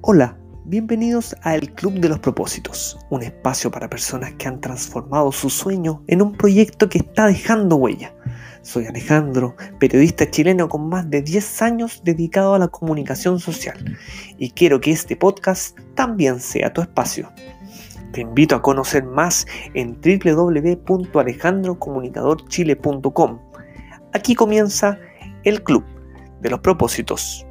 Hola, bienvenidos a El Club de los Propósitos, un espacio para personas que han transformado su sueño en un proyecto que está dejando huella. Soy Alejandro, periodista chileno con más de 10 años dedicado a la comunicación social y quiero que este podcast también sea tu espacio. Te invito a conocer más en www.alejandrocomunicadorchile.com. Aquí comienza el Club de los Propósitos.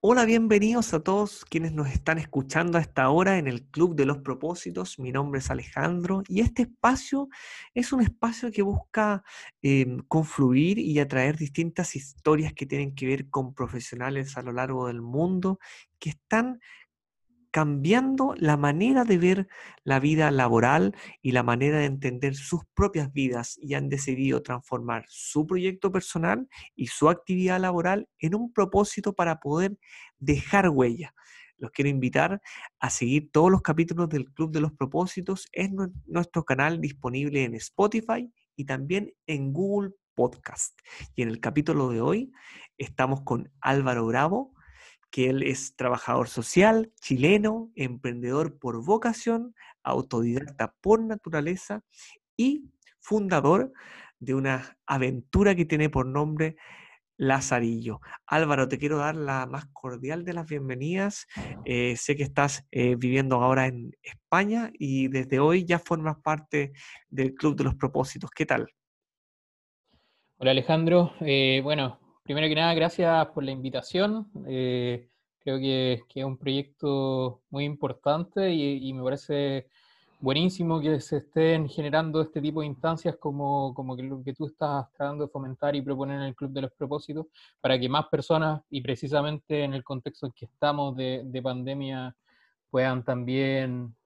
Hola, bienvenidos a todos quienes nos están escuchando a esta hora en el Club de los Propósitos. Mi nombre es Alejandro y este espacio es un espacio que busca em, confluir y atraer distintas historias que tienen que ver con profesionales a lo largo del mundo que están cambiando la manera de ver la vida laboral y la manera de entender sus propias vidas y han decidido transformar su proyecto personal y su actividad laboral en un propósito para poder dejar huella. Los quiero invitar a seguir todos los capítulos del Club de los Propósitos en nuestro canal disponible en Spotify y también en Google Podcast. Y en el capítulo de hoy estamos con Álvaro Bravo, que él es trabajador social, chileno, emprendedor por vocación, autodidacta por naturaleza y fundador de una aventura que tiene por nombre Lazarillo. Álvaro, te quiero dar la más cordial de las bienvenidas. Eh, sé que estás eh, viviendo ahora en España y desde hoy ya formas parte del Club de los Propósitos. ¿Qué tal? Hola Alejandro. Eh, bueno, primero que nada, gracias por la invitación. Eh, creo que, es un proyecto muy importante y, me parece buenísimo que se estén generando este tipo de instancias como, como que lo que tú estás tratando de fomentar y proponer en el Club de los Propósitos, para que más personas, y precisamente en el contexto en que estamos de, pandemia, puedan también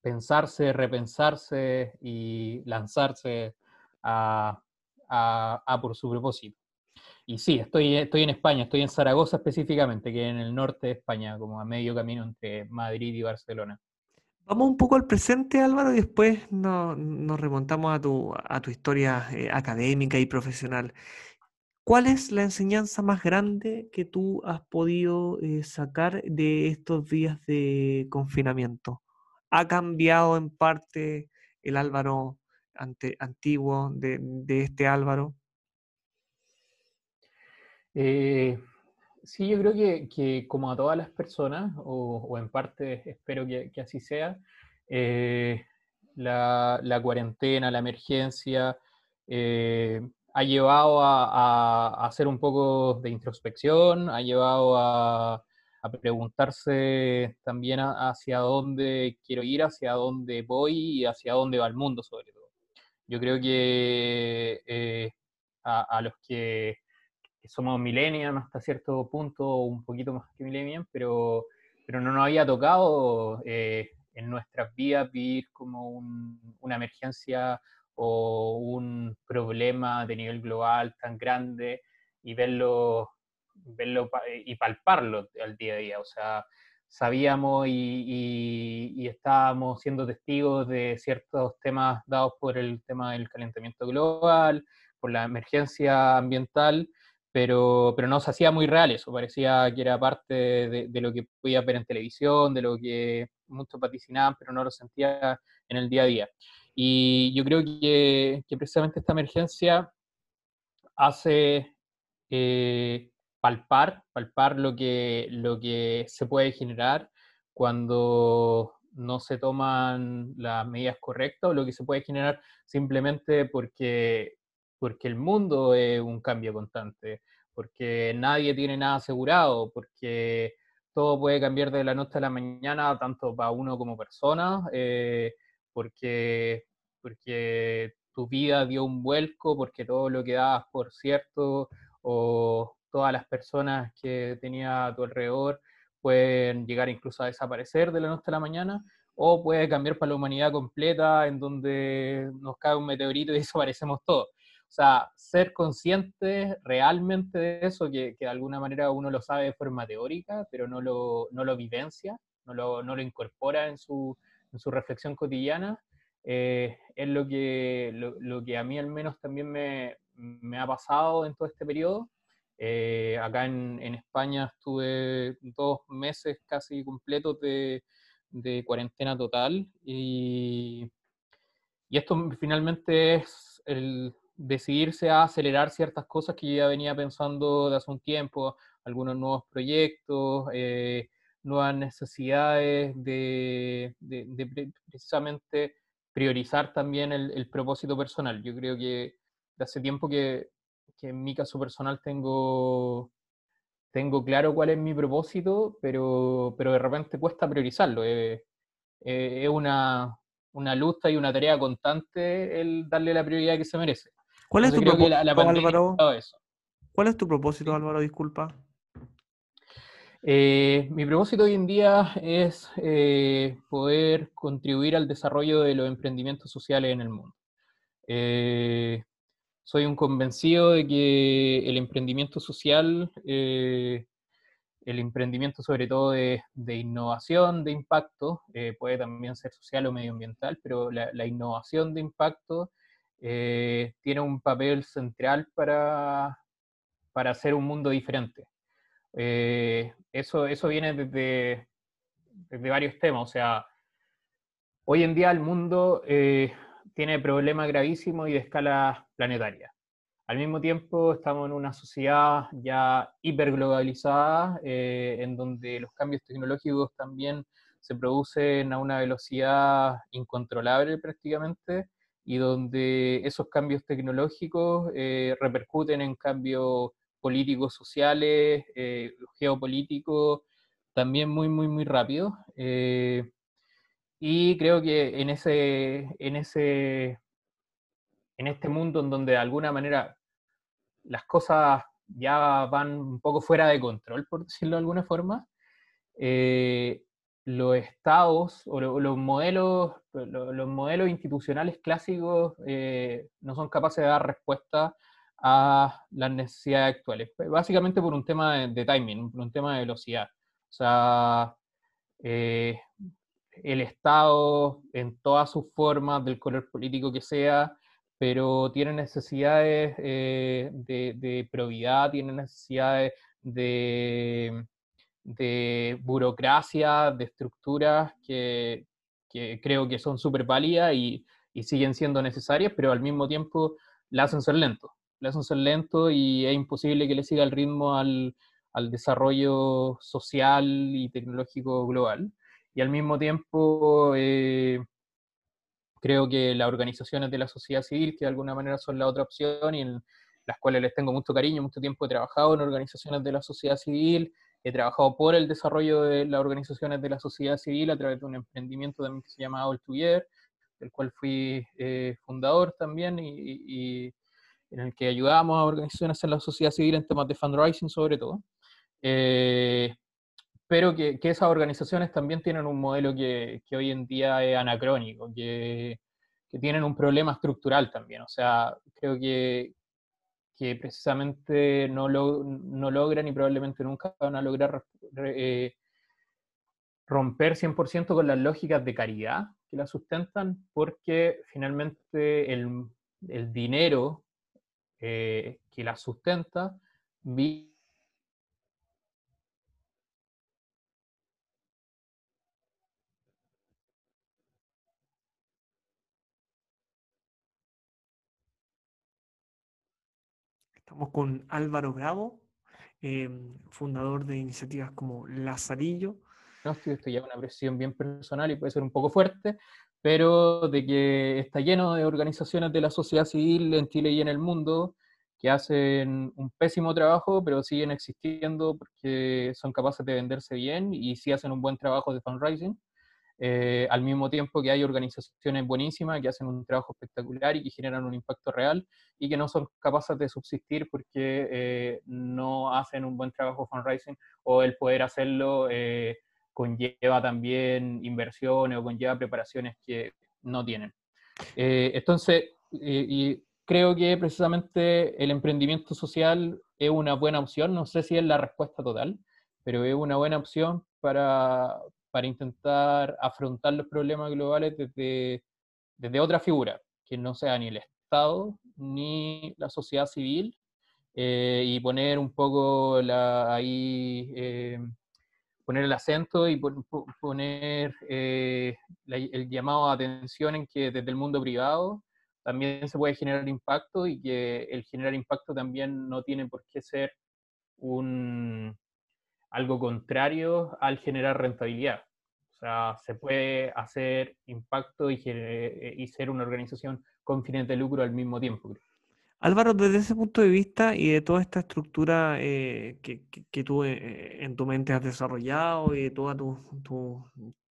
pensarse, repensarse y lanzarse a por su propósito. Y sí, estoy, estoy en España, estoy en Zaragoza específicamente, que es en el norte de España, como a medio camino entre Madrid y Barcelona. Vamos un poco al presente, Álvaro, y después nos, remontamos a tu, a tu historia eh, académica y profesional. ¿Cuál es la enseñanza más grande que tú has podido eh, sacar de estos días de confinamiento? ¿Ha cambiado en parte el Álvaro antiguo de, de este Álvaro? Eh, sí, yo creo que, como a todas las personas, o, en parte espero que, así sea, eh, la, cuarentena, la emergencia, eh, ha llevado a, hacer un poco de introspección, ha llevado a, preguntarse también hacia dónde quiero ir, hacia dónde voy y hacia dónde va el mundo sobre todo. Yo creo que a, los que somos millennials hasta cierto punto, un poquito más que millennials, pero, pero no nos había tocado eh, en nuestras vidas vivir como una emergencia o un problema de nivel global tan grande y verlo, verlo y palparlo al día a día. O sea, sabíamos y, estábamos siendo testigos de ciertos temas dados por el tema del calentamiento global, por la emergencia ambiental, pero, pero no se hacía muy real eso, parecía que era parte de, lo que podía ver en televisión, de lo que muchos vaticinaban, pero no lo sentía en el día a día. Y yo creo que, precisamente esta emergencia hace eh, palpar, palpar lo que, lo que se puede generar cuando no se toman las medidas correctas o lo que se puede generar simplemente porque porque el mundo es un cambio constante, porque nadie tiene nada asegurado, porque todo puede cambiar de la noche a la mañana, tanto para uno como persona, eh, porque, porque tu vida dio un vuelco, porque todo lo que dabas por cierto, o todas las personas que tenía a tu alrededor pueden llegar incluso a desaparecer de la noche a la mañana, o puede cambiar para la humanidad completa, en donde nos cae un meteorito y desaparecemos todos. O sea, ser consciente realmente de eso, que, de alguna manera uno lo sabe de forma teórica, pero no lo, no lo vivencia, no lo, no lo incorpora en su, en su reflexión cotidiana, es lo que, lo, que a mí al menos también me, me ha pasado en todo este periodo. acá en, en, España estuve dos meses casi completos de, de cuarentena total y, y esto finalmente es el decidirse a acelerar ciertas cosas que yo ya venía pensando de hace un tiempo, algunos nuevos proyectos, eh, nuevas necesidades de, de, precisamente priorizar también el, el, propósito personal. Yo creo que hace tiempo que, que en mi caso personal tengo tengo claro cuál es mi propósito, pero, pero de repente cuesta priorizarlo. es una, una lucha y una tarea constante el darle la prioridad que se merece. ¿Cuál es tu propósito, Álvaro? ¿Cuál es tu propósito, Álvaro? Disculpa. Eh, mi propósito hoy en día es eh, poder contribuir al desarrollo de los emprendimientos sociales en el mundo. Eh, soy un convencido de que el emprendimiento social, eh, el emprendimiento sobre todo de, innovación, de impacto, eh, puede también ser social o medioambiental, pero la, innovación de impacto eh, tiene un papel central para, para hacer un mundo diferente. eso, eso viene desde, desde, varios temas, o sea, hoy en día el mundo tiene problemas gravísimos y de escala planetaria. Al mismo tiempo, estamos en una sociedad ya hiperglobalizada, eh, en donde los cambios tecnológicos también se producen a una velocidad incontrolable prácticamente, y donde esos cambios tecnológicos eh, repercuten en cambios políticos, sociales, eh, geopolíticos, también muy, muy, muy rápido. Y creo que en ese, en ese, en este mundo en donde de alguna manera las cosas ya van un poco fuera de control, por decirlo de alguna forma, eh, los estados o los modelos, los, modelos institucionales clásicos eh, no son capaces de dar respuesta a las necesidades actuales. Básicamente por un tema de, timing, por un tema de velocidad. O sea, eh, el Estado en todas sus formas, del color político que sea, pero tiene necesidades eh, de, probidad, tiene necesidades de, de burocracia, de estructuras que, creo que son súper válidas y, siguen siendo necesarias, pero al mismo tiempo la hacen ser lento. La hacen ser lento y es imposible que le siga el ritmo al, al desarrollo social y tecnológico global y al mismo tiempo eh, creo que las organizaciones de la sociedad civil, que de alguna manera son la otra opción y en las cuales les tengo mucho cariño, mucho tiempo he trabajado en organizaciones de la sociedad civil, he trabajado por el desarrollo de las organizaciones de la sociedad civil a través de un emprendimiento también que se llama All Together, del cual fui eh, fundador también y, en el que ayudamos a organizaciones en la sociedad civil en temas de fundraising sobre todo. Eh, pero que, esas organizaciones también tienen un modelo que, hoy en día es anacrónico, que, tienen un problema estructural también. O sea, creo que, precisamente no, no logran y probablemente nunca van a lograr eh, romper 100% con las lógicas de caridad que la sustentan, porque finalmente el, dinero eh, que la sustenta Con Álvaro Bravo, em, fundador de iniciativas como Lazarillo. No, esto ya es una presión bien personal y puede ser un poco fuerte, pero de que está lleno de organizaciones de la sociedad civil en Chile y en el mundo que hacen un pésimo trabajo, pero siguen existiendo porque son capaces de venderse bien y sí hacen un buen trabajo de fundraising. Eh, al mismo tiempo que hay organizaciones buenísimas que hacen un trabajo espectacular y que generan un impacto real y que no son capaces de subsistir porque eh, no hacen un buen trabajo fundraising o el poder hacerlo eh, conlleva también inversiones o conlleva preparaciones que no tienen. entonces, y creo que precisamente el emprendimiento social es una buena opción, no sé si es la respuesta total, pero es una buena opción para, para intentar afrontar los problemas globales desde, desde otra figura, que no sea ni el Estado ni la sociedad civil, eh, y poner un poco la, ahí, eh, poner el acento y poner eh, el llamado a atención en que desde el mundo privado también se puede generar impacto y que el generar impacto también no tiene por qué ser un, algo contrario al generar rentabilidad. O sea, se puede hacer impacto y, y ser una organización con fines de lucro al mismo tiempo. Álvaro, desde ese punto de vista y de toda esta estructura eh, que, que, tú eh, en tu mente has desarrollado y de toda tu,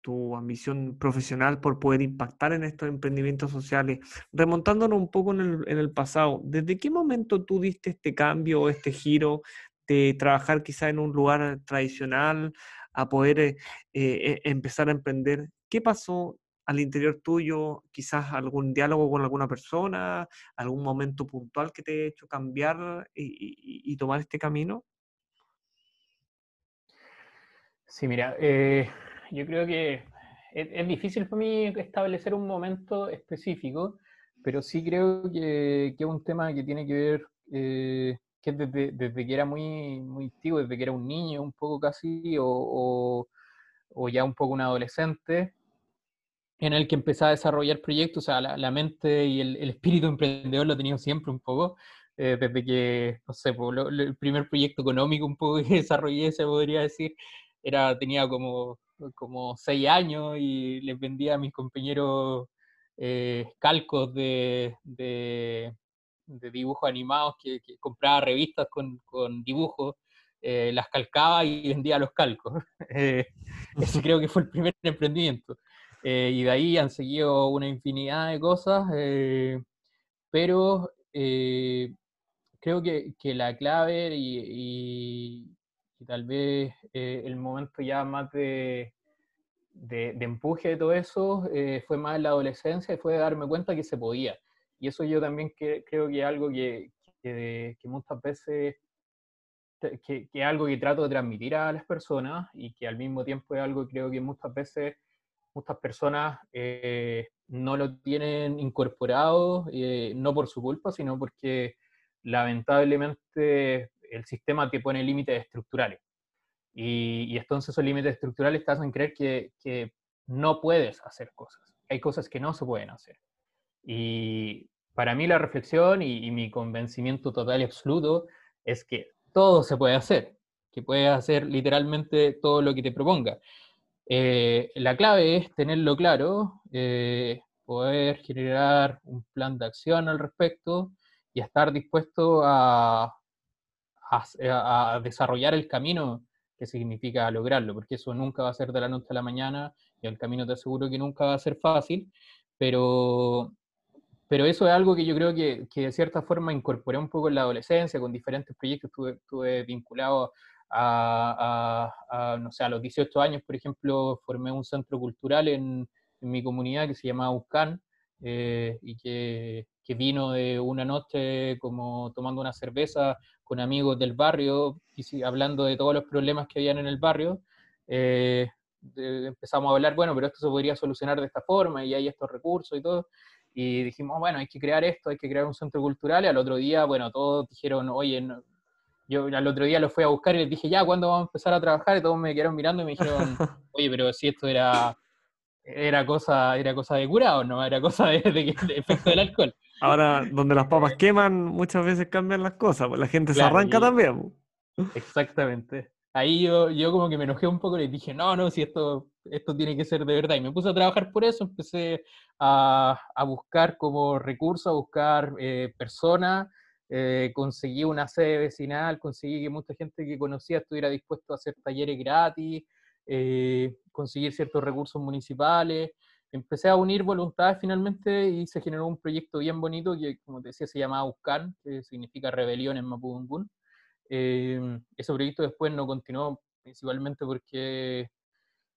tu, ambición profesional por poder impactar en estos emprendimientos sociales, remontándonos un poco en el, en el pasado, ¿desde qué momento tú diste este cambio o este giro de trabajar quizá en un lugar tradicional a poder eh, e, empezar a emprender? ¿Qué pasó al interior tuyo, quizás algún diálogo con alguna persona, algún momento puntual que te haya hecho cambiar y, tomar este camino? Sí, mira, eh, yo creo que es, difícil para mí establecer un momento específico, pero sí creo que, es un tema que tiene que ver, eh, que desde, que era muy, muy antiguo, desde que era un niño un poco casi, o, o ya un poco un adolescente, en el que empecé a desarrollar proyectos, o sea, la, mente y el, espíritu emprendedor lo he tenido siempre un poco, eh, desde que, no sé, el primer proyecto económico un poco que desarrollé, se podría decir, era, tenía como, como seis años y les vendía a mis compañeros eh, calcos de, dibujos animados, que, compraba revistas con, con dibujos, eh, las calcaba y vendía los calcos. ese creo que fue el primer emprendimiento. Eh, y de ahí han seguido una infinidad de cosas, eh, pero eh, creo que, que, la clave y, tal vez el momento ya más de, de, empuje de todo eso fue más en la adolescencia y fue darme cuenta que se podía. Y eso yo también que, creo que es algo que, que, muchas veces que, que, es algo que trato de transmitir a las personas y que al mismo tiempo es algo que creo que muchas veces muchas personas eh, no lo tienen incorporado, eh, no por su culpa, sino porque lamentablemente el sistema te pone límites estructurales. Y, entonces esos límites estructurales te hacen creer que, que, no puedes hacer cosas. Hay cosas que no se pueden hacer. Y para mí la reflexión y, mi convencimiento total y absoluto es que todo se puede hacer, que puedes hacer literalmente todo lo que te proponga. Eh, la clave es tenerlo claro, eh, poder generar un plan de acción al respecto y estar dispuesto a, a, desarrollar el camino que significa lograrlo, porque eso nunca va a ser de la noche a la mañana y el camino te aseguro que nunca va a ser fácil, pero, pero eso es algo que yo creo que, que de cierta forma incorporé un poco en la adolescencia, con diferentes proyectos estuve, estuve vinculado a, no sé, a los 18 años, por ejemplo, formé un centro cultural en, en mi comunidad que se llamaba Ucán eh, y que, que, vino de una noche como tomando una cerveza con amigos del barrio, y hablando de todos los problemas que habían en el barrio. Eh, empezamos a hablar, bueno, pero esto se podría solucionar de esta forma y hay estos recursos y todo. Y dijimos, bueno, hay que crear esto, hay que crear un centro cultural. Y al otro día, bueno, todos dijeron, oye, no, yo al otro día lo fui a buscar y les dije, ya, ¿cuándo vamos a empezar a trabajar? Y todos me quedaron mirando y me dijeron, oye, pero si esto era, era, cosa, era cosa de curado, ¿no? Era cosa de, efecto del alcohol. Ahora, donde las papas queman, muchas veces cambian las cosas, pues la gente se arranca también. Exactamente. Ahí yo, yo como que me enojé un poco y les dije, no, no, si esto, esto tiene que ser de verdad. Y me puse a trabajar por eso, empecé a, a buscar como recursos, a buscar eh, personas eh, conseguí una sede vecinal, conseguí que mucha gente que conocía estuviera dispuesto a hacer talleres gratis, eh, conseguir ciertos recursos municipales. Empecé a unir voluntades finalmente y se generó un proyecto bien bonito que, como te decía, se llamaba Uscan, que significa rebelión en Mapudungun. Eh, ese proyecto después no continuó principalmente porque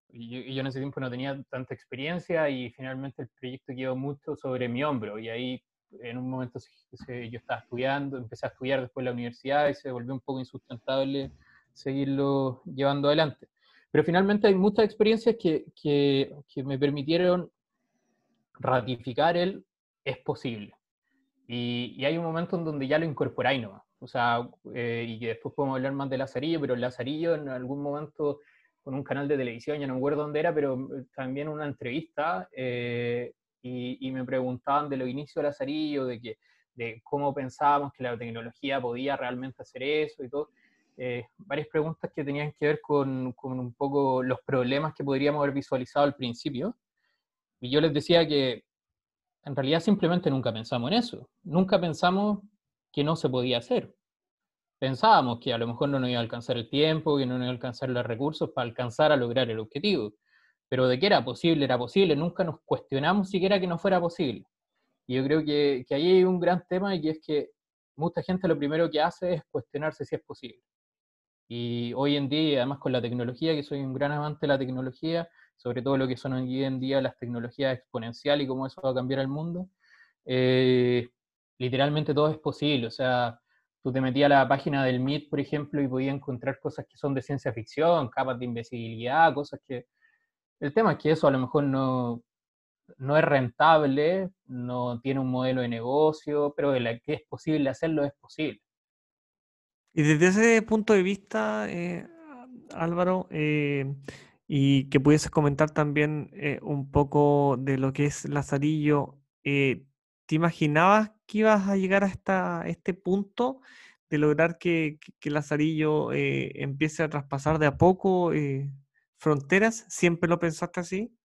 yo, yo, en ese tiempo no tenía tanta experiencia y finalmente el proyecto quedó mucho sobre mi hombro y ahí en un momento yo estaba estudiando, empecé a estudiar después la universidad y se volvió un poco insustentable seguirlo llevando adelante. Pero finalmente hay muchas experiencias que, que, que me permitieron ratificar el es posible. Y, hay un momento en donde ya lo incorporáis nomás. O sea, eh, y que después podemos hablar más de Lazarillo, pero Lazarillo en algún momento con un canal de televisión, ya no me acuerdo dónde era, pero eh, también una entrevista, eh, y, me preguntaban de los inicios de Lazarillo, de, que, de cómo pensábamos que la tecnología podía realmente hacer eso y todo. varias preguntas que tenían que ver con, con, un poco los problemas que podríamos haber visualizado al principio. Y yo les decía que en realidad simplemente nunca pensamos en eso. Nunca pensamos que no se podía hacer. Pensábamos que a lo mejor no nos iba a alcanzar el tiempo, que no nos iba a alcanzar los recursos para alcanzar a lograr el objetivo. Pero de que era posible, era posible. Nunca nos cuestionamos siquiera que no fuera posible. Y yo creo que, que ahí hay un gran tema y es que mucha gente lo primero que hace es cuestionarse si es posible. Y hoy en día, además con la tecnología, que soy un gran amante de la tecnología, sobre todo lo que son hoy en día las tecnologías exponenciales y cómo eso va a cambiar el mundo, eh, literalmente todo es posible. O sea, tú te metías a la página del MIT, por ejemplo, y podías encontrar cosas que son de ciencia ficción, capas de invisibilidad, cosas que... El tema es que eso a lo mejor no, no es rentable, no tiene un modelo de negocio, pero que es posible hacerlo es posible. Y desde ese punto de vista, eh, Álvaro, eh, y que pudieses comentar también eh, un poco de lo que es Lazarillo, ¿te imaginabas que ibas a llegar a este punto de lograr que, que, Lazarillo empiece a traspasar de a poco fronteras? ¿Siempre lo pensaste así?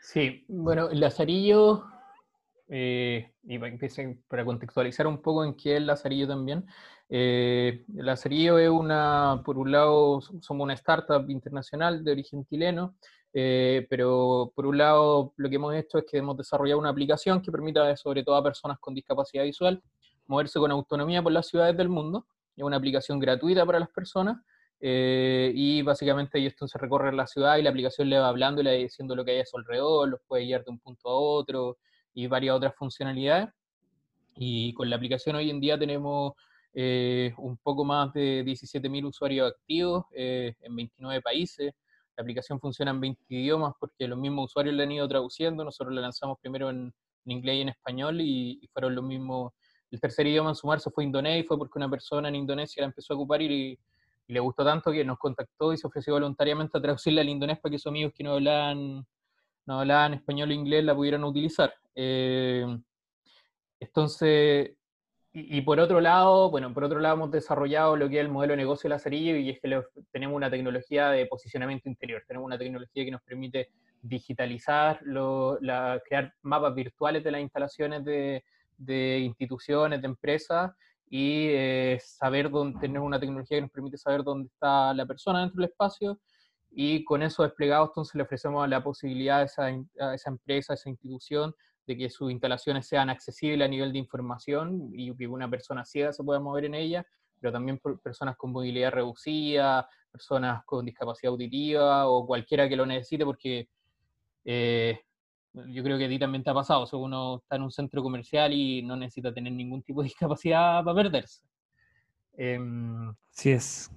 Sí, bueno, Lazarillo eh, y para contextualizar un poco en qué es Lazarillo también, eh, Lazarillo es una, por un lado, somos una startup internacional de origen chileno, eh, pero por un lado lo que hemos hecho es que hemos desarrollado una aplicación que permita, sobre todo a personas con discapacidad visual, moverse con autonomía por las ciudades del mundo. Es una aplicación gratuita para las personas eh, y básicamente ellos entonces recorren la ciudad y la aplicación le va hablando y le va diciendo lo que hay a su alrededor, los puede guiar de un punto a otro, y varias otras funcionalidades. Y con la aplicación hoy en día tenemos eh, un poco más de 17.000 usuarios activos eh, en 29 países. La aplicación funciona en 20 idiomas porque los mismos usuarios la han ido traduciendo. Nosotros la lanzamos primero en, inglés y en español y, fueron los mismos. El tercer idioma en sumarse fue indonesio, fue porque una persona en Indonesia la empezó a ocupar y, le gustó tanto que nos contactó y se ofreció voluntariamente a traducirla al indonés para que sus amigos que no hablaban no hablaban español o inglés la pudieran utilizar. Eh, entonces, y, por otro lado, bueno, por otro lado hemos desarrollado lo que es el modelo de negocio de Lazarillo y es que tenemos una tecnología de posicionamiento interior, tenemos una tecnología que nos permite digitalizar, crear mapas virtuales de las instalaciones de, instituciones, de empresas y eh, saber dónde, tener una tecnología que nos permite saber dónde está la persona dentro del espacio y con eso desplegado entonces le ofrecemos la posibilidad a esa, empresa, a esa institución, de que sus instalaciones sean accesibles a nivel de información y que una persona ciega se pueda mover en ella, pero también personas con movilidad reducida, personas con discapacidad auditiva o cualquiera que lo necesite, porque eh, yo creo que a ti también te ha pasado, o uno está en un centro comercial y no necesita tener ningún tipo de discapacidad para perderse. Eh, sí es.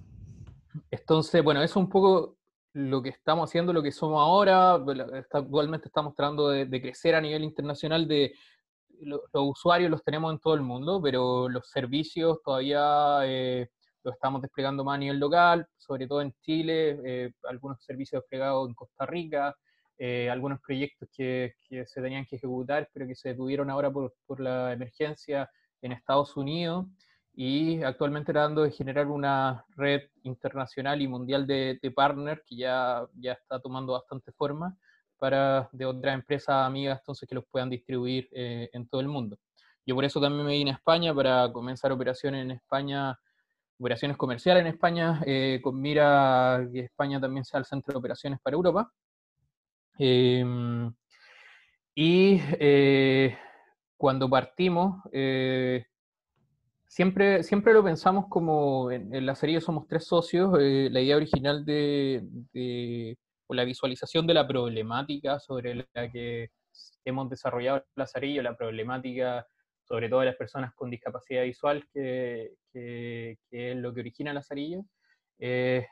Entonces, bueno, eso un poco lo que estamos haciendo, lo que somos ahora, actualmente estamos tratando de, crecer a nivel internacional, de los usuarios los tenemos en todo el mundo, pero los servicios todavía eh, los estamos desplegando más a nivel local, sobre todo en Chile, eh, algunos servicios desplegados en Costa Rica, eh, algunos proyectos que, que, se tenían que ejecutar, pero que se detuvieron ahora por, por la emergencia en Estados Unidos y actualmente tratando de generar una red internacional y mundial de, de partners que ya, ya está tomando bastante forma para de otras empresas amigas entonces que los puedan distribuir eh, en todo el mundo. Yo por eso también me vine a España para comenzar operaciones en España, operaciones comerciales en España, eh, con mira que España también sea el centro de operaciones para Europa. Em, y eh, cuando partimos, Siempre, siempre lo pensamos como en, la serie somos tres socios, eh, la idea original de, o la visualización de la problemática sobre la que hemos desarrollado el Lazarillo, la problemática sobre todo de las personas con discapacidad visual, que, que, es lo que origina Lazarillo, eh,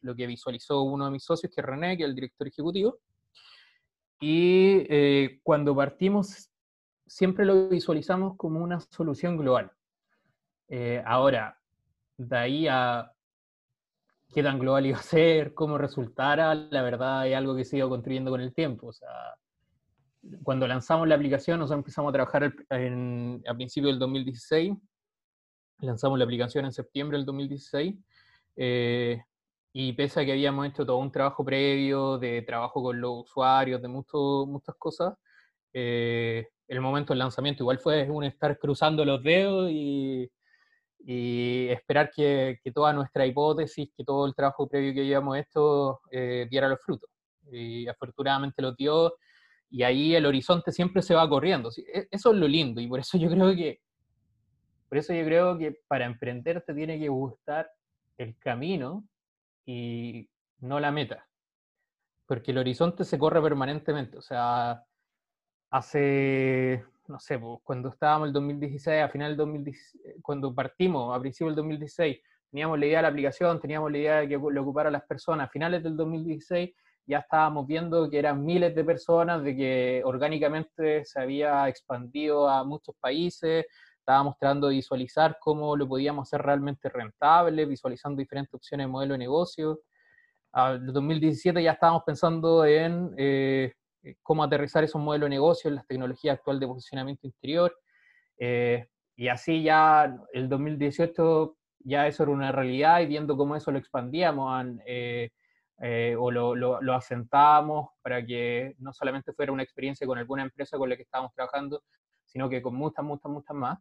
lo que visualizó uno de mis socios, que es René, que es el director ejecutivo. y eh, cuando partimos siempre lo visualizamos como una solución global. Eh, ahora, de ahí a qué tan global iba a ser, cómo resultara, la verdad es algo que se ido construyendo con el tiempo. O sea, cuando lanzamos la aplicación, nosotros empezamos a trabajar a principios del 2016, lanzamos la aplicación en septiembre del 2016, eh, y pese a que habíamos hecho todo un trabajo previo de trabajo con los usuarios, de muchas cosas, eh, el momento del lanzamiento igual fue un estar cruzando los dedos y, esperar que, toda nuestra hipótesis, que todo el trabajo previo que llevamos esto eh, diera los frutos. Y afortunadamente lo dio y ahí el horizonte siempre se va corriendo. E, eso es lo lindo y por eso yo creo que por eso yo creo que para emprender te tiene que gustar el camino y no la meta. Porque el horizonte se corre permanentemente. O sea, hace, no sé, cuando estábamos el 2016, a final del 2016, cuando partimos a principios del 2016, teníamos la idea de la aplicación, teníamos la idea de que lo ocupara las personas. A finales del 2016 ya estábamos viendo que eran miles de personas, de que orgánicamente se había expandido a muchos países, estábamos tratando de visualizar cómo lo podíamos hacer realmente rentable, visualizando diferentes opciones de modelo de negocio. En 2017 ya estábamos pensando en eh, eh, cómo aterrizar esos modelos de negocio en las tecnologías actuales de posicionamiento interior. Eh, y así ya el 2018 ya eso era una realidad y viendo cómo eso lo expandíamos eh, o lo, lo, lo, asentábamos para que no solamente fuera una experiencia con alguna empresa con la que estábamos trabajando, sino que con muchas, muchas, muchas más.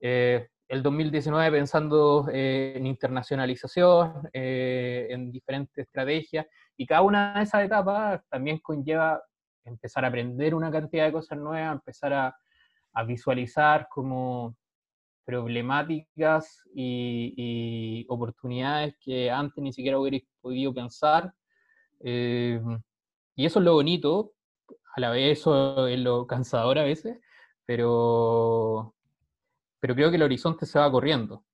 el 2019 pensando en internacionalización, en diferentes estrategias, y cada una de esas etapas también conlleva empezar a aprender una cantidad de cosas nuevas, empezar a, visualizar como problemáticas y, oportunidades que antes ni siquiera hubiera podido pensar. Eh, y eso es lo bonito, a la vez eso es lo cansador a veces, pero, pero creo que el horizonte se va corriendo.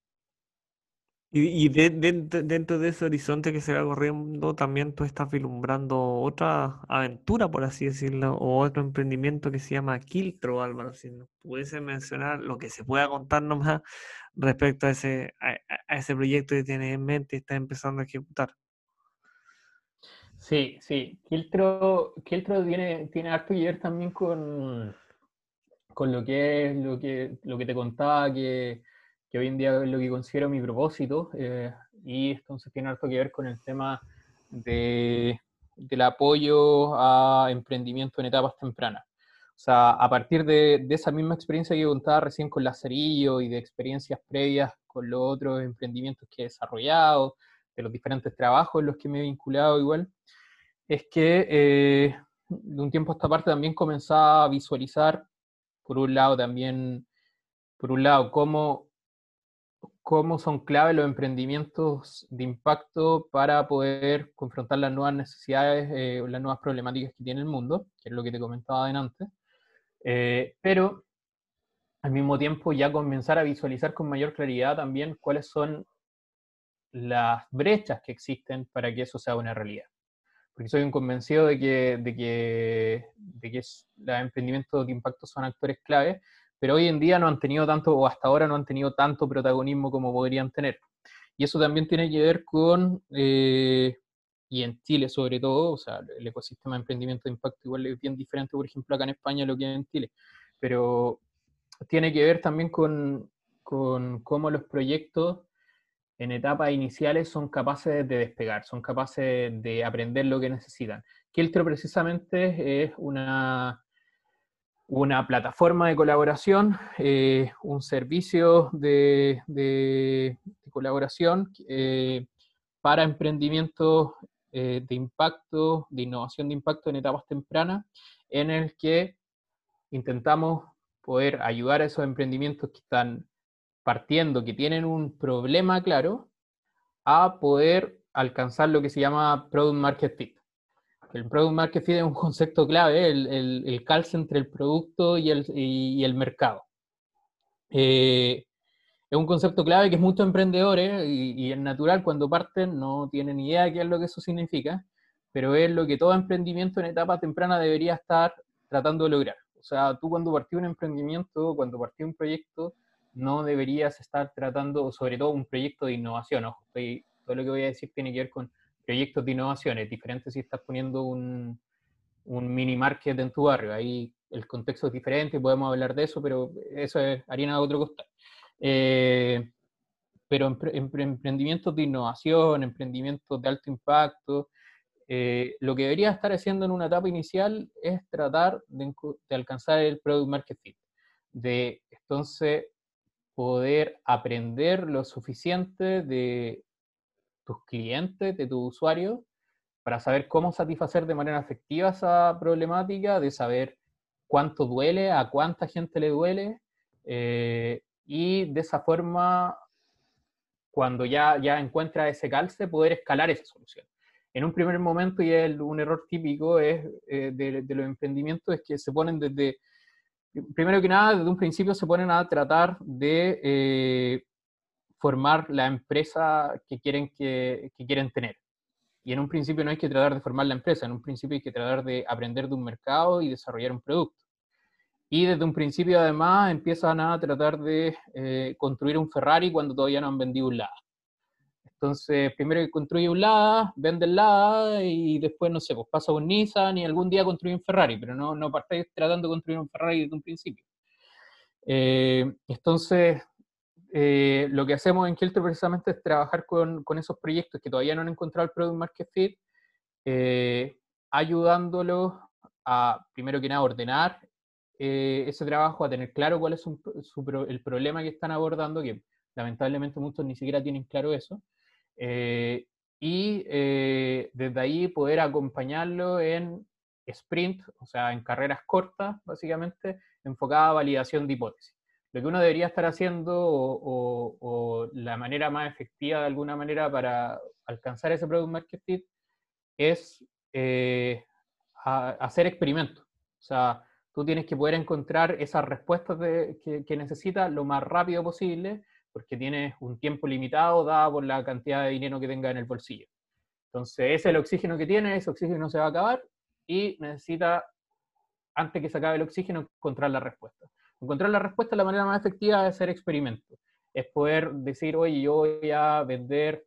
Y, dentro de ese horizonte que se va corriendo, también tú estás vislumbrando otra aventura, por así decirlo, o otro emprendimiento que se llama Kiltro, Álvaro. Si nos pudiese mencionar lo que se pueda contar nomás respecto a ese, a, ese proyecto que tienes en mente y estás empezando a ejecutar. Sí, sí. Kiltro, tiene, tiene harto que ver también con, con lo que es lo que, lo que te contaba que que hoy en día es lo que considero mi propósito, eh, y entonces tiene algo que ver con el tema de, del apoyo a emprendimiento en etapas tempranas. O sea, a partir de, de, esa misma experiencia que contaba recién con Lazarillo y de experiencias previas con los otros emprendimientos que he desarrollado, de los diferentes trabajos en los que me he vinculado igual, es que eh, de un tiempo a esta parte también comenzaba a visualizar, por un lado también, por un lado, cómo cómo son clave los emprendimientos de impacto para poder confrontar las nuevas necesidades eh, las nuevas problemáticas que tiene el mundo, que es lo que te comentaba antes. Eh, pero al mismo tiempo ya comenzar a visualizar con mayor claridad también cuáles son las brechas que existen para que eso sea una realidad. Porque soy un convencido de que, de que, de que los emprendimientos de impacto son actores clave, pero hoy en día no han tenido tanto, o hasta ahora no han tenido tanto protagonismo como podrían tener. Y eso también tiene que ver con, eh, y en Chile sobre todo, o sea, el ecosistema de emprendimiento de impacto igual es bien diferente, por ejemplo, acá en España lo que hay en Chile, pero tiene que ver también con, con cómo los proyectos en etapas iniciales son capaces de despegar, son capaces de aprender lo que necesitan. Keltro precisamente es una una plataforma de colaboración, eh, un servicio de, colaboración eh, para emprendimientos eh, de impacto, de innovación de impacto en etapas tempranas, en el que intentamos poder ayudar a esos emprendimientos que están partiendo, que tienen un problema claro, a poder alcanzar lo que se llama Product Market Fit. El product market fit es un concepto clave, el, el, calce entre el producto y el, y, el mercado. Eh, es un concepto clave que muchos emprendedores, y, y, es natural cuando parten, no tienen idea de qué es lo que eso significa, pero es lo que todo emprendimiento en etapa temprana debería estar tratando de lograr. O sea, tú cuando partís un emprendimiento, cuando partís un proyecto, no deberías estar tratando, sobre todo un proyecto de innovación. Ojo, todo lo que voy a decir tiene que ver con proyectos de innovación. Es diferente si estás poniendo un, un mini market en tu barrio. Ahí el contexto es diferente, podemos hablar de eso, pero eso es harina de otro costal. Eh, pero emprendimientos de innovación, emprendimientos de alto impacto, eh, lo que debería estar haciendo en una etapa inicial es tratar de, alcanzar el product market fit, de entonces poder aprender lo suficiente de tus clientes, de tus usuarios, para saber cómo satisfacer de manera efectiva esa problemática, de saber cuánto duele, a cuánta gente le duele, eh, y de esa forma, cuando ya, ya encuentra ese calce, poder escalar esa solución. En un primer momento, y es un error típico es, eh, de, los emprendimientos, es que se ponen desde, primero que nada, desde un principio se ponen a tratar de eh, formar la empresa que quieren, que, quieren tener. Y en un principio no hay que tratar de formar la empresa, en un principio hay que tratar de aprender de un mercado y desarrollar un producto. Y desde un principio además empiezan a tratar de eh, construir un Ferrari cuando todavía no han vendido un lado. Entonces, primero que construye un Lada, vende el Lada y después, no sé, pues pasa con Nissan y algún día construye un Ferrari, pero no, no partáis tratando de construir un Ferrari desde un principio. Eh, entonces, eh, lo que hacemos en Kilter precisamente es trabajar con, esos proyectos que todavía no han encontrado el Product Market Fit, eh, ayudándolos a, primero que nada, ordenar ese trabajo, a tener claro cuál es el problema que están abordando, que lamentablemente muchos ni siquiera tienen claro eso, eh, y eh, desde ahí poder acompañarlo en sprint, o sea, en carreras cortas, básicamente, enfocada a validación de hipótesis. Lo que uno debería estar haciendo o, la manera más efectiva de alguna manera para alcanzar ese product market fit es eh, hacer experimentos. O sea, tú tienes que poder encontrar esas respuestas que, que necesitas lo más rápido posible porque tienes un tiempo limitado dado por la cantidad de dinero que tenga en el bolsillo. Entonces, ese es el oxígeno que tiene, ese oxígeno se va a acabar y necesita, antes que se acabe el oxígeno, encontrar la respuesta. Encontrar la respuesta es la manera más efectiva de hacer experimentos. Es poder decir, oye, yo voy a vender,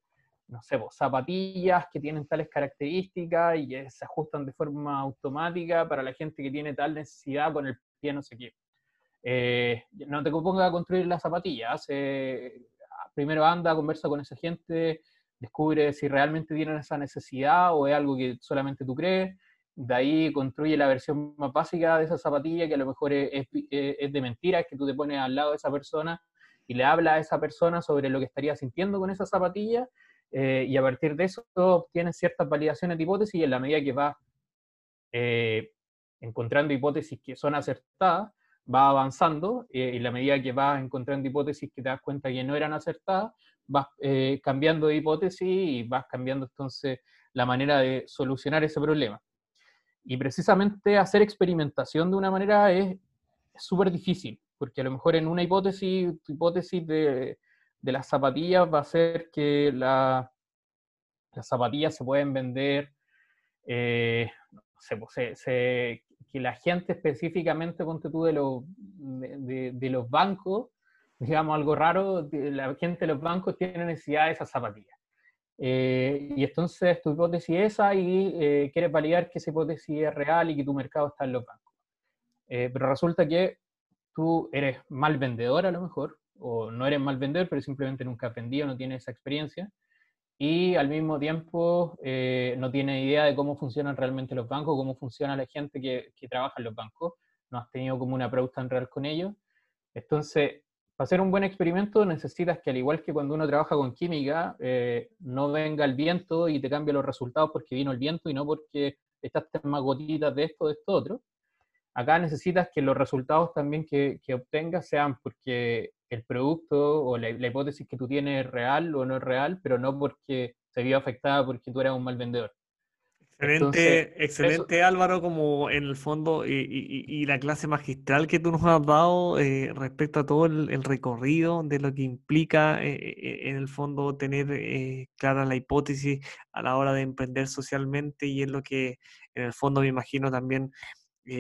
no sé, pues, zapatillas que tienen tales características y se ajustan de forma automática para la gente que tiene tal necesidad con el pie no sé qué. Eh, no te pongas a construir las zapatillas. primero anda, conversa con esa gente, descubre si realmente tienen esa necesidad o es algo que solamente tú crees. De ahí construye la versión más básica de esa zapatilla, que a lo mejor es, de mentira, es que tú te pones al lado de esa persona y le hablas a esa persona sobre lo que estaría sintiendo con esa zapatilla, eh, y a partir de eso obtienes ciertas validaciones de hipótesis y en la medida que vas eh, encontrando hipótesis que son acertadas, va avanzando eh, y la medida que vas encontrando hipótesis que te das cuenta que no eran acertadas, vas cambiando de hipótesis y vas cambiando entonces la manera de solucionar ese problema. Y precisamente hacer experimentación de una manera es súper difícil, porque a lo mejor en una hipótesis, tu hipótesis de, las zapatillas va a ser que las zapatillas se pueden vender, eh, se, que la gente específicamente, ponte tú, de, los, de, los bancos, digamos algo raro, la gente de los bancos tiene necesidad de esas zapatillas. Eh, y entonces tu hipótesis es esa y eh, quieres validar que esa hipótesis es real y que tu mercado está en los bancos. Eh, pero resulta que tú eres mal vendedor a lo mejor, o no eres mal vendedor, pero simplemente nunca has vendido, no tienes esa experiencia y al mismo tiempo eh, no tiene idea de cómo funcionan realmente los bancos, cómo funciona la gente que, que trabaja en los bancos, no has tenido como una approach tan real con ellos. Entonces, para hacer un buen experimento necesitas que al igual que cuando uno trabaja con química, eh, no venga el viento y te cambie los resultados porque vino el viento y no porque echaste más gotitas de esto, de esto, otro. Acá necesitas que los resultados también que, obtengas sean porque el producto o la, hipótesis que tú tienes es real o no es real, pero no porque se vio afectada porque tú eras un mal vendedor. Excelente, excelente Álvaro, como en el fondo, y, la clase magistral que tú nos has dado eh, respecto a todo el, recorrido de lo que implica eh, eh, en el fondo tener clara la hipótesis a la hora de emprender socialmente y en lo que en el fondo me imagino también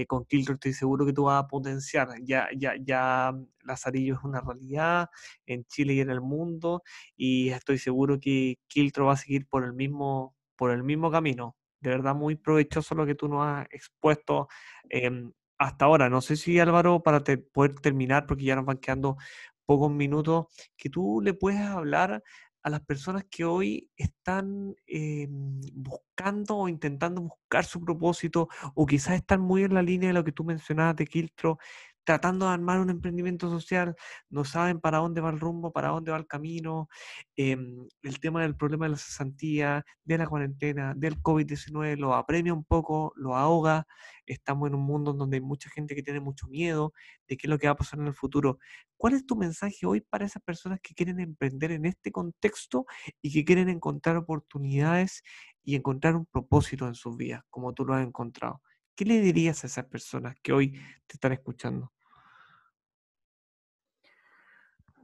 con Kiltro estoy seguro que tú vas a potenciar. Ya, ya, ya Lazarillo es una realidad en Chile y en el mundo y estoy seguro que Kiltro va a seguir por el mismo, por el mismo camino de verdad muy provechoso lo que tú nos has expuesto em, hasta ahora. No sé si Álvaro, para poder terminar, porque ya nos van quedando pocos minutos, que tú le puedes hablar a las personas que hoy están em, buscando o intentando buscar su propósito o quizás están muy en la línea de lo que tú mencionabas de Kiltro, tratando de armar un emprendimiento social, no saben para dónde va el rumbo, para dónde va el camino, em, el tema del problema de la cesantía, de la cuarentena, del COVID-19, lo apremia un poco, lo ahoga, estamos en un mundo donde hay mucha gente que tiene mucho miedo de qué es lo que va a pasar en el futuro. ¿Cuál es tu mensaje hoy para esas personas que quieren emprender en este contexto y que quieren encontrar oportunidades y encontrar un propósito en sus vidas, como tú lo has encontrado? ¿Qué le dirías a esas personas que hoy te están escuchando?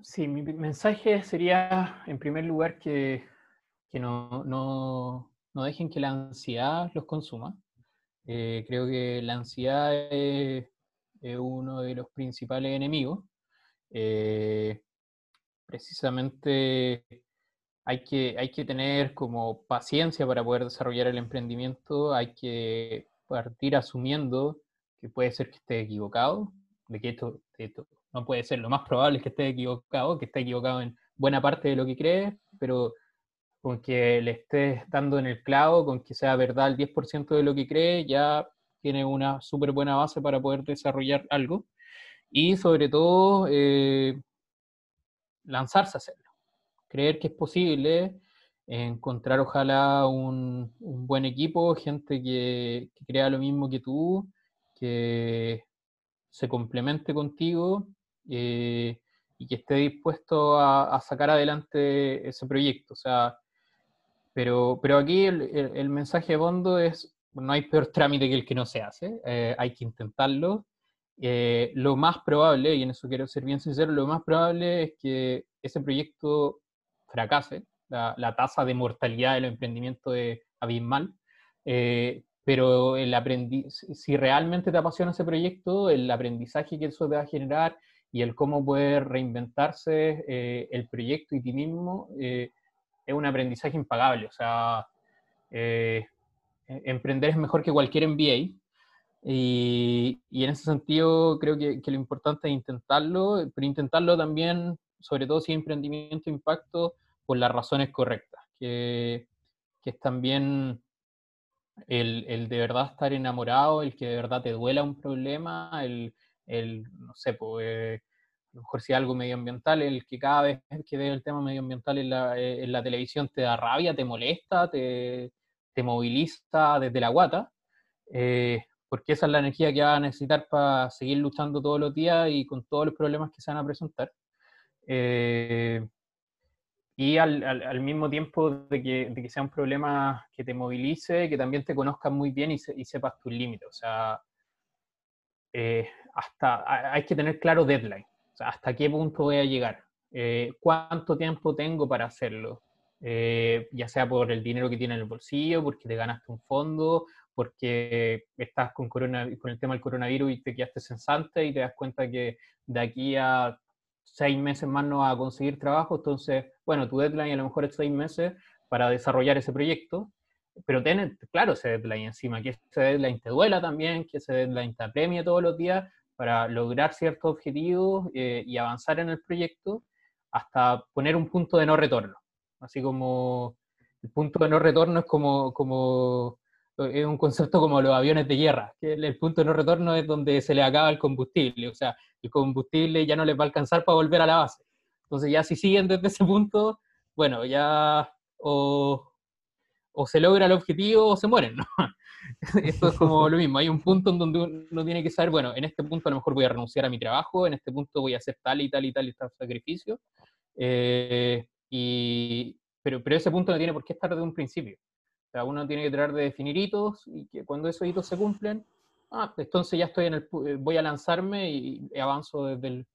Sí, mi mensaje sería, en primer lugar, que, no, dejen que la ansiedad los consuma. Eh, creo que la ansiedad es, uno de los principales enemigos. Eh, precisamente hay que, hay que tener como paciencia para poder desarrollar el emprendimiento, hay que partir asumiendo que puede ser que esté equivocado, de que esto, no puede ser, lo más probable es que esté equivocado, que esté equivocado en buena parte de lo que cree, pero con que le estés dando en el clavo, con que sea verdad el 10% de lo que cree, ya tiene una súper buena base para poder desarrollar algo. Y sobre todo, eh, lanzarse a hacerlo. Creer que es posible, encontrar ojalá un, buen equipo, gente que, crea lo mismo que tú, que se complemente contigo eh, y que esté dispuesto a, sacar adelante ese proyecto. O sea, pero, pero aquí el, mensaje de fondo es, no hay peor trámite que el que no se hace, eh, hay que intentarlo. Eh, lo más probable, y en eso quiero ser bien sincero, lo más probable es que ese proyecto fracase, la, tasa de mortalidad del emprendimiento es abismal, eh, pero el si realmente te apasiona ese proyecto, el aprendizaje que eso te va a generar y el cómo poder reinventarse eh, el proyecto y ti mismo, eh, es un aprendizaje impagable. O sea, e, emprender es mejor que cualquier MBA. Y, y en ese sentido creo que, que, lo importante es intentarlo, pero intentarlo también, sobre todo si hay emprendimiento impacto, por las razones correctas, que, es también el, de verdad estar enamorado, el que de verdad te duela un problema, el, no sé, pues, a lo mejor si algo medioambiental, el que cada vez que ve el tema medioambiental en la, eh, en la televisión te da rabia, te molesta, te, te moviliza desde la guata, eh, porque esa es la energía que va a necesitar para seguir luchando todos los días y con todos los problemas que se van a presentar. Eh, y al, al, mismo tiempo de que, de que, sea un problema que te movilice, que también te conozcas muy bien y, y sepas tus límites. O sea, eh, hasta hay que tener claro deadline. O sea, hasta qué punto voy a llegar. Eh, cuánto tiempo tengo para hacerlo. Eh, ya sea por el dinero que tienes en el bolsillo, porque te ganaste un fondo, porque estás con, corona, con el tema del coronavirus y te quedaste censante y te das cuenta que de aquí a seis meses más no a conseguir trabajo, entonces, bueno, tu deadline a lo mejor es seis meses para desarrollar ese proyecto, pero ten claro ese deadline encima, que ese deadline te duela también, que ese deadline te apremie todos los días para lograr ciertos objetivos eh, y avanzar en el proyecto hasta poner un punto de no retorno. Así como el punto de no retorno es como, como es un concepto como los aviones de guerra, que el, punto de no retorno es donde se le acaba el combustible, o sea, el combustible ya no les va a alcanzar para volver a la base. Entonces ya si siguen desde ese punto, bueno, ya o, se logra el objetivo o se mueren, ¿no? Esto es como lo mismo, hay un punto en donde uno tiene que saber, bueno, en este punto a lo mejor voy a renunciar a mi trabajo, en este punto voy a hacer tal y tal y tal y tal sacrificio, eh, y, pero, pero ese punto no tiene por qué estar desde un principio. O sea, uno tiene que tratar de definir hitos y que cuando esos hitos se cumplen, ah, entonces ya estoy en el, eh, voy a lanzarme y, avanzo desde el,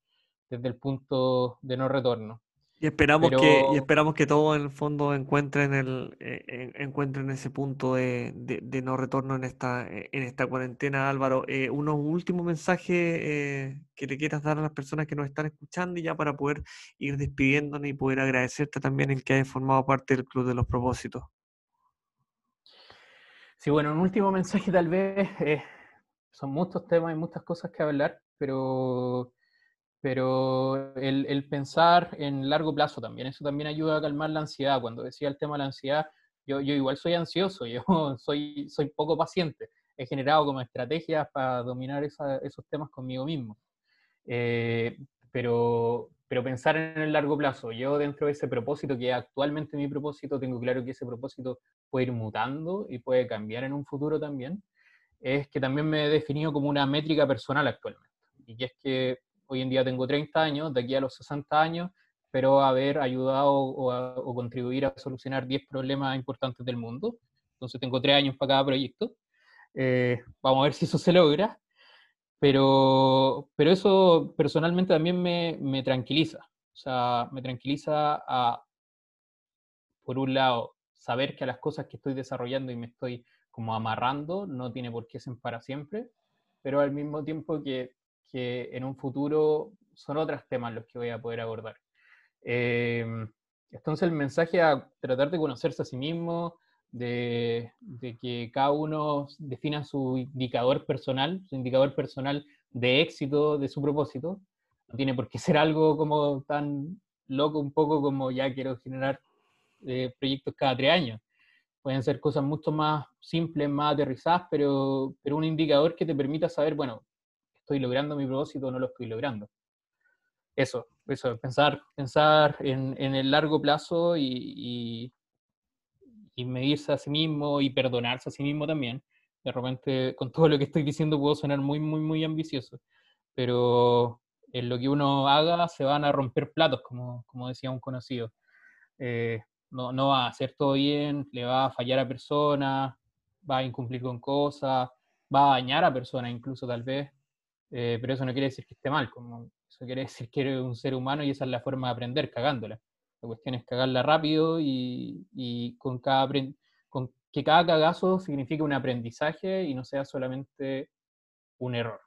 desde el punto de no retorno. Y esperamos, que, y esperamos que todos en el fondo encuentren, el, eh, encuentren ese punto de, de, no retorno en esta, eh, en esta cuarentena. Álvaro, eh, unos últimos mensajes que le quieras dar a las personas que nos están escuchando y ya para poder ir despidiéndonos y poder agradecerte también en que hayas formado parte del Club de los Propósitos. Sí, bueno, un último mensaje tal vez, son muchos temas y muchas cosas que hablar, pero pero el, pensar en largo plazo también, eso también ayuda a calmar la ansiedad. Cuando decía el tema de la ansiedad, yo, yo igual soy ansioso, yo soy, soy poco paciente. He generado como estrategias para dominar esos temas conmigo mismo. Eh, pero, pero pensar en el largo plazo, yo dentro de ese propósito, que actualmente mi propósito, tengo claro que ese propósito puede ir mutando y puede cambiar en un futuro también, es que también me he definido como una métrica personal actualmente. Y que es que hoy en día tengo 30 años, de aquí a los 60 años, pero haber ayudado o, contribuir a solucionar 10 problemas importantes del mundo. Entonces tengo 3 años para cada proyecto. Eh, vamos a ver si eso se logra. Pero, pero eso personalmente también me, me tranquiliza. O sea, me tranquiliza a, por un lado, saber que a las cosas que estoy desarrollando y me estoy como amarrando no tiene por qué ser para siempre, pero al mismo tiempo que que en un futuro son otros temas los que voy a poder abordar. Em, entonces el mensaje a tratar de conocerse a sí mismo, de, que cada uno defina su indicador personal, su indicador personal de éxito de su propósito. No tiene por qué ser algo como tan loco, un poco como ya quiero generar eh, proyectos cada tres años. Pueden ser cosas mucho más simples, más aterrizadas, pero, pero un indicador que te permita saber, bueno, estoy logrando mi propósito o no lo estoy logrando. Eso, eso, pensar, pensar en, el largo plazo y, y, medirse a sí mismo y perdonarse a sí mismo también. De repente, con todo lo que estoy diciendo, puedo sonar muy, muy, muy ambicioso, pero en lo que uno haga se van a romper platos, como, como decía un conocido. Eh, no, no va a hacer todo bien, le va a fallar a personas, va a incumplir con cosas, va a dañar a personas incluso tal vez, eh, pero eso no quiere decir que esté mal, como, eso quiere decir que eres un ser humano y esa es la forma de aprender, cagándola. La cuestión es cagarla rápido y, con, cada, con que cada cagazo signifique un aprendizaje y no sea solamente un error.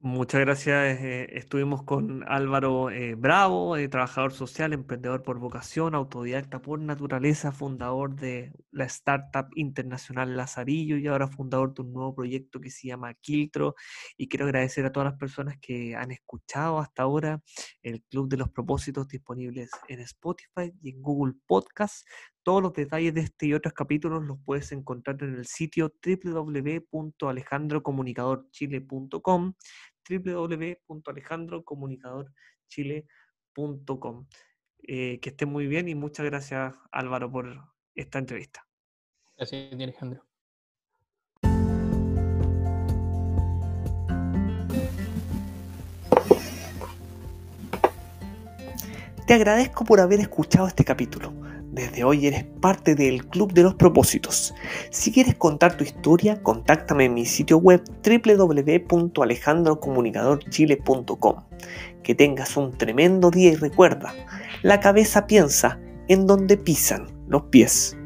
Muchas gracias. Eh, estuvimos con Álvaro eh, Bravo, eh, trabajador social, emprendedor por vocación, autodidacta por naturaleza, fundador de la startup internacional Lazarillo y ahora fundador de un nuevo proyecto que se llama Quiltro. Y quiero agradecer a todas las personas que han escuchado hasta ahora el Club de los Propósitos disponibles en Spotify y en Google Podcast. Todos los detalles de este y otros capítulos los puedes encontrar en el sitio www.alejandrocomunicadorchile.com www.alejandrocomunicadorchile.com eh, Que estén muy bien y muchas gracias Álvaro por esta entrevista. Gracias, Alejandro. Te agradezco por haber escuchado este capítulo. Desde hoy eres parte del Club de los Propósitos. Si quieres contar tu historia, contáctame en mi sitio web www.alejandrocomunicadorchile.com. Que tengas un tremendo día y recuerda, la cabeza piensa en donde pisan los pies.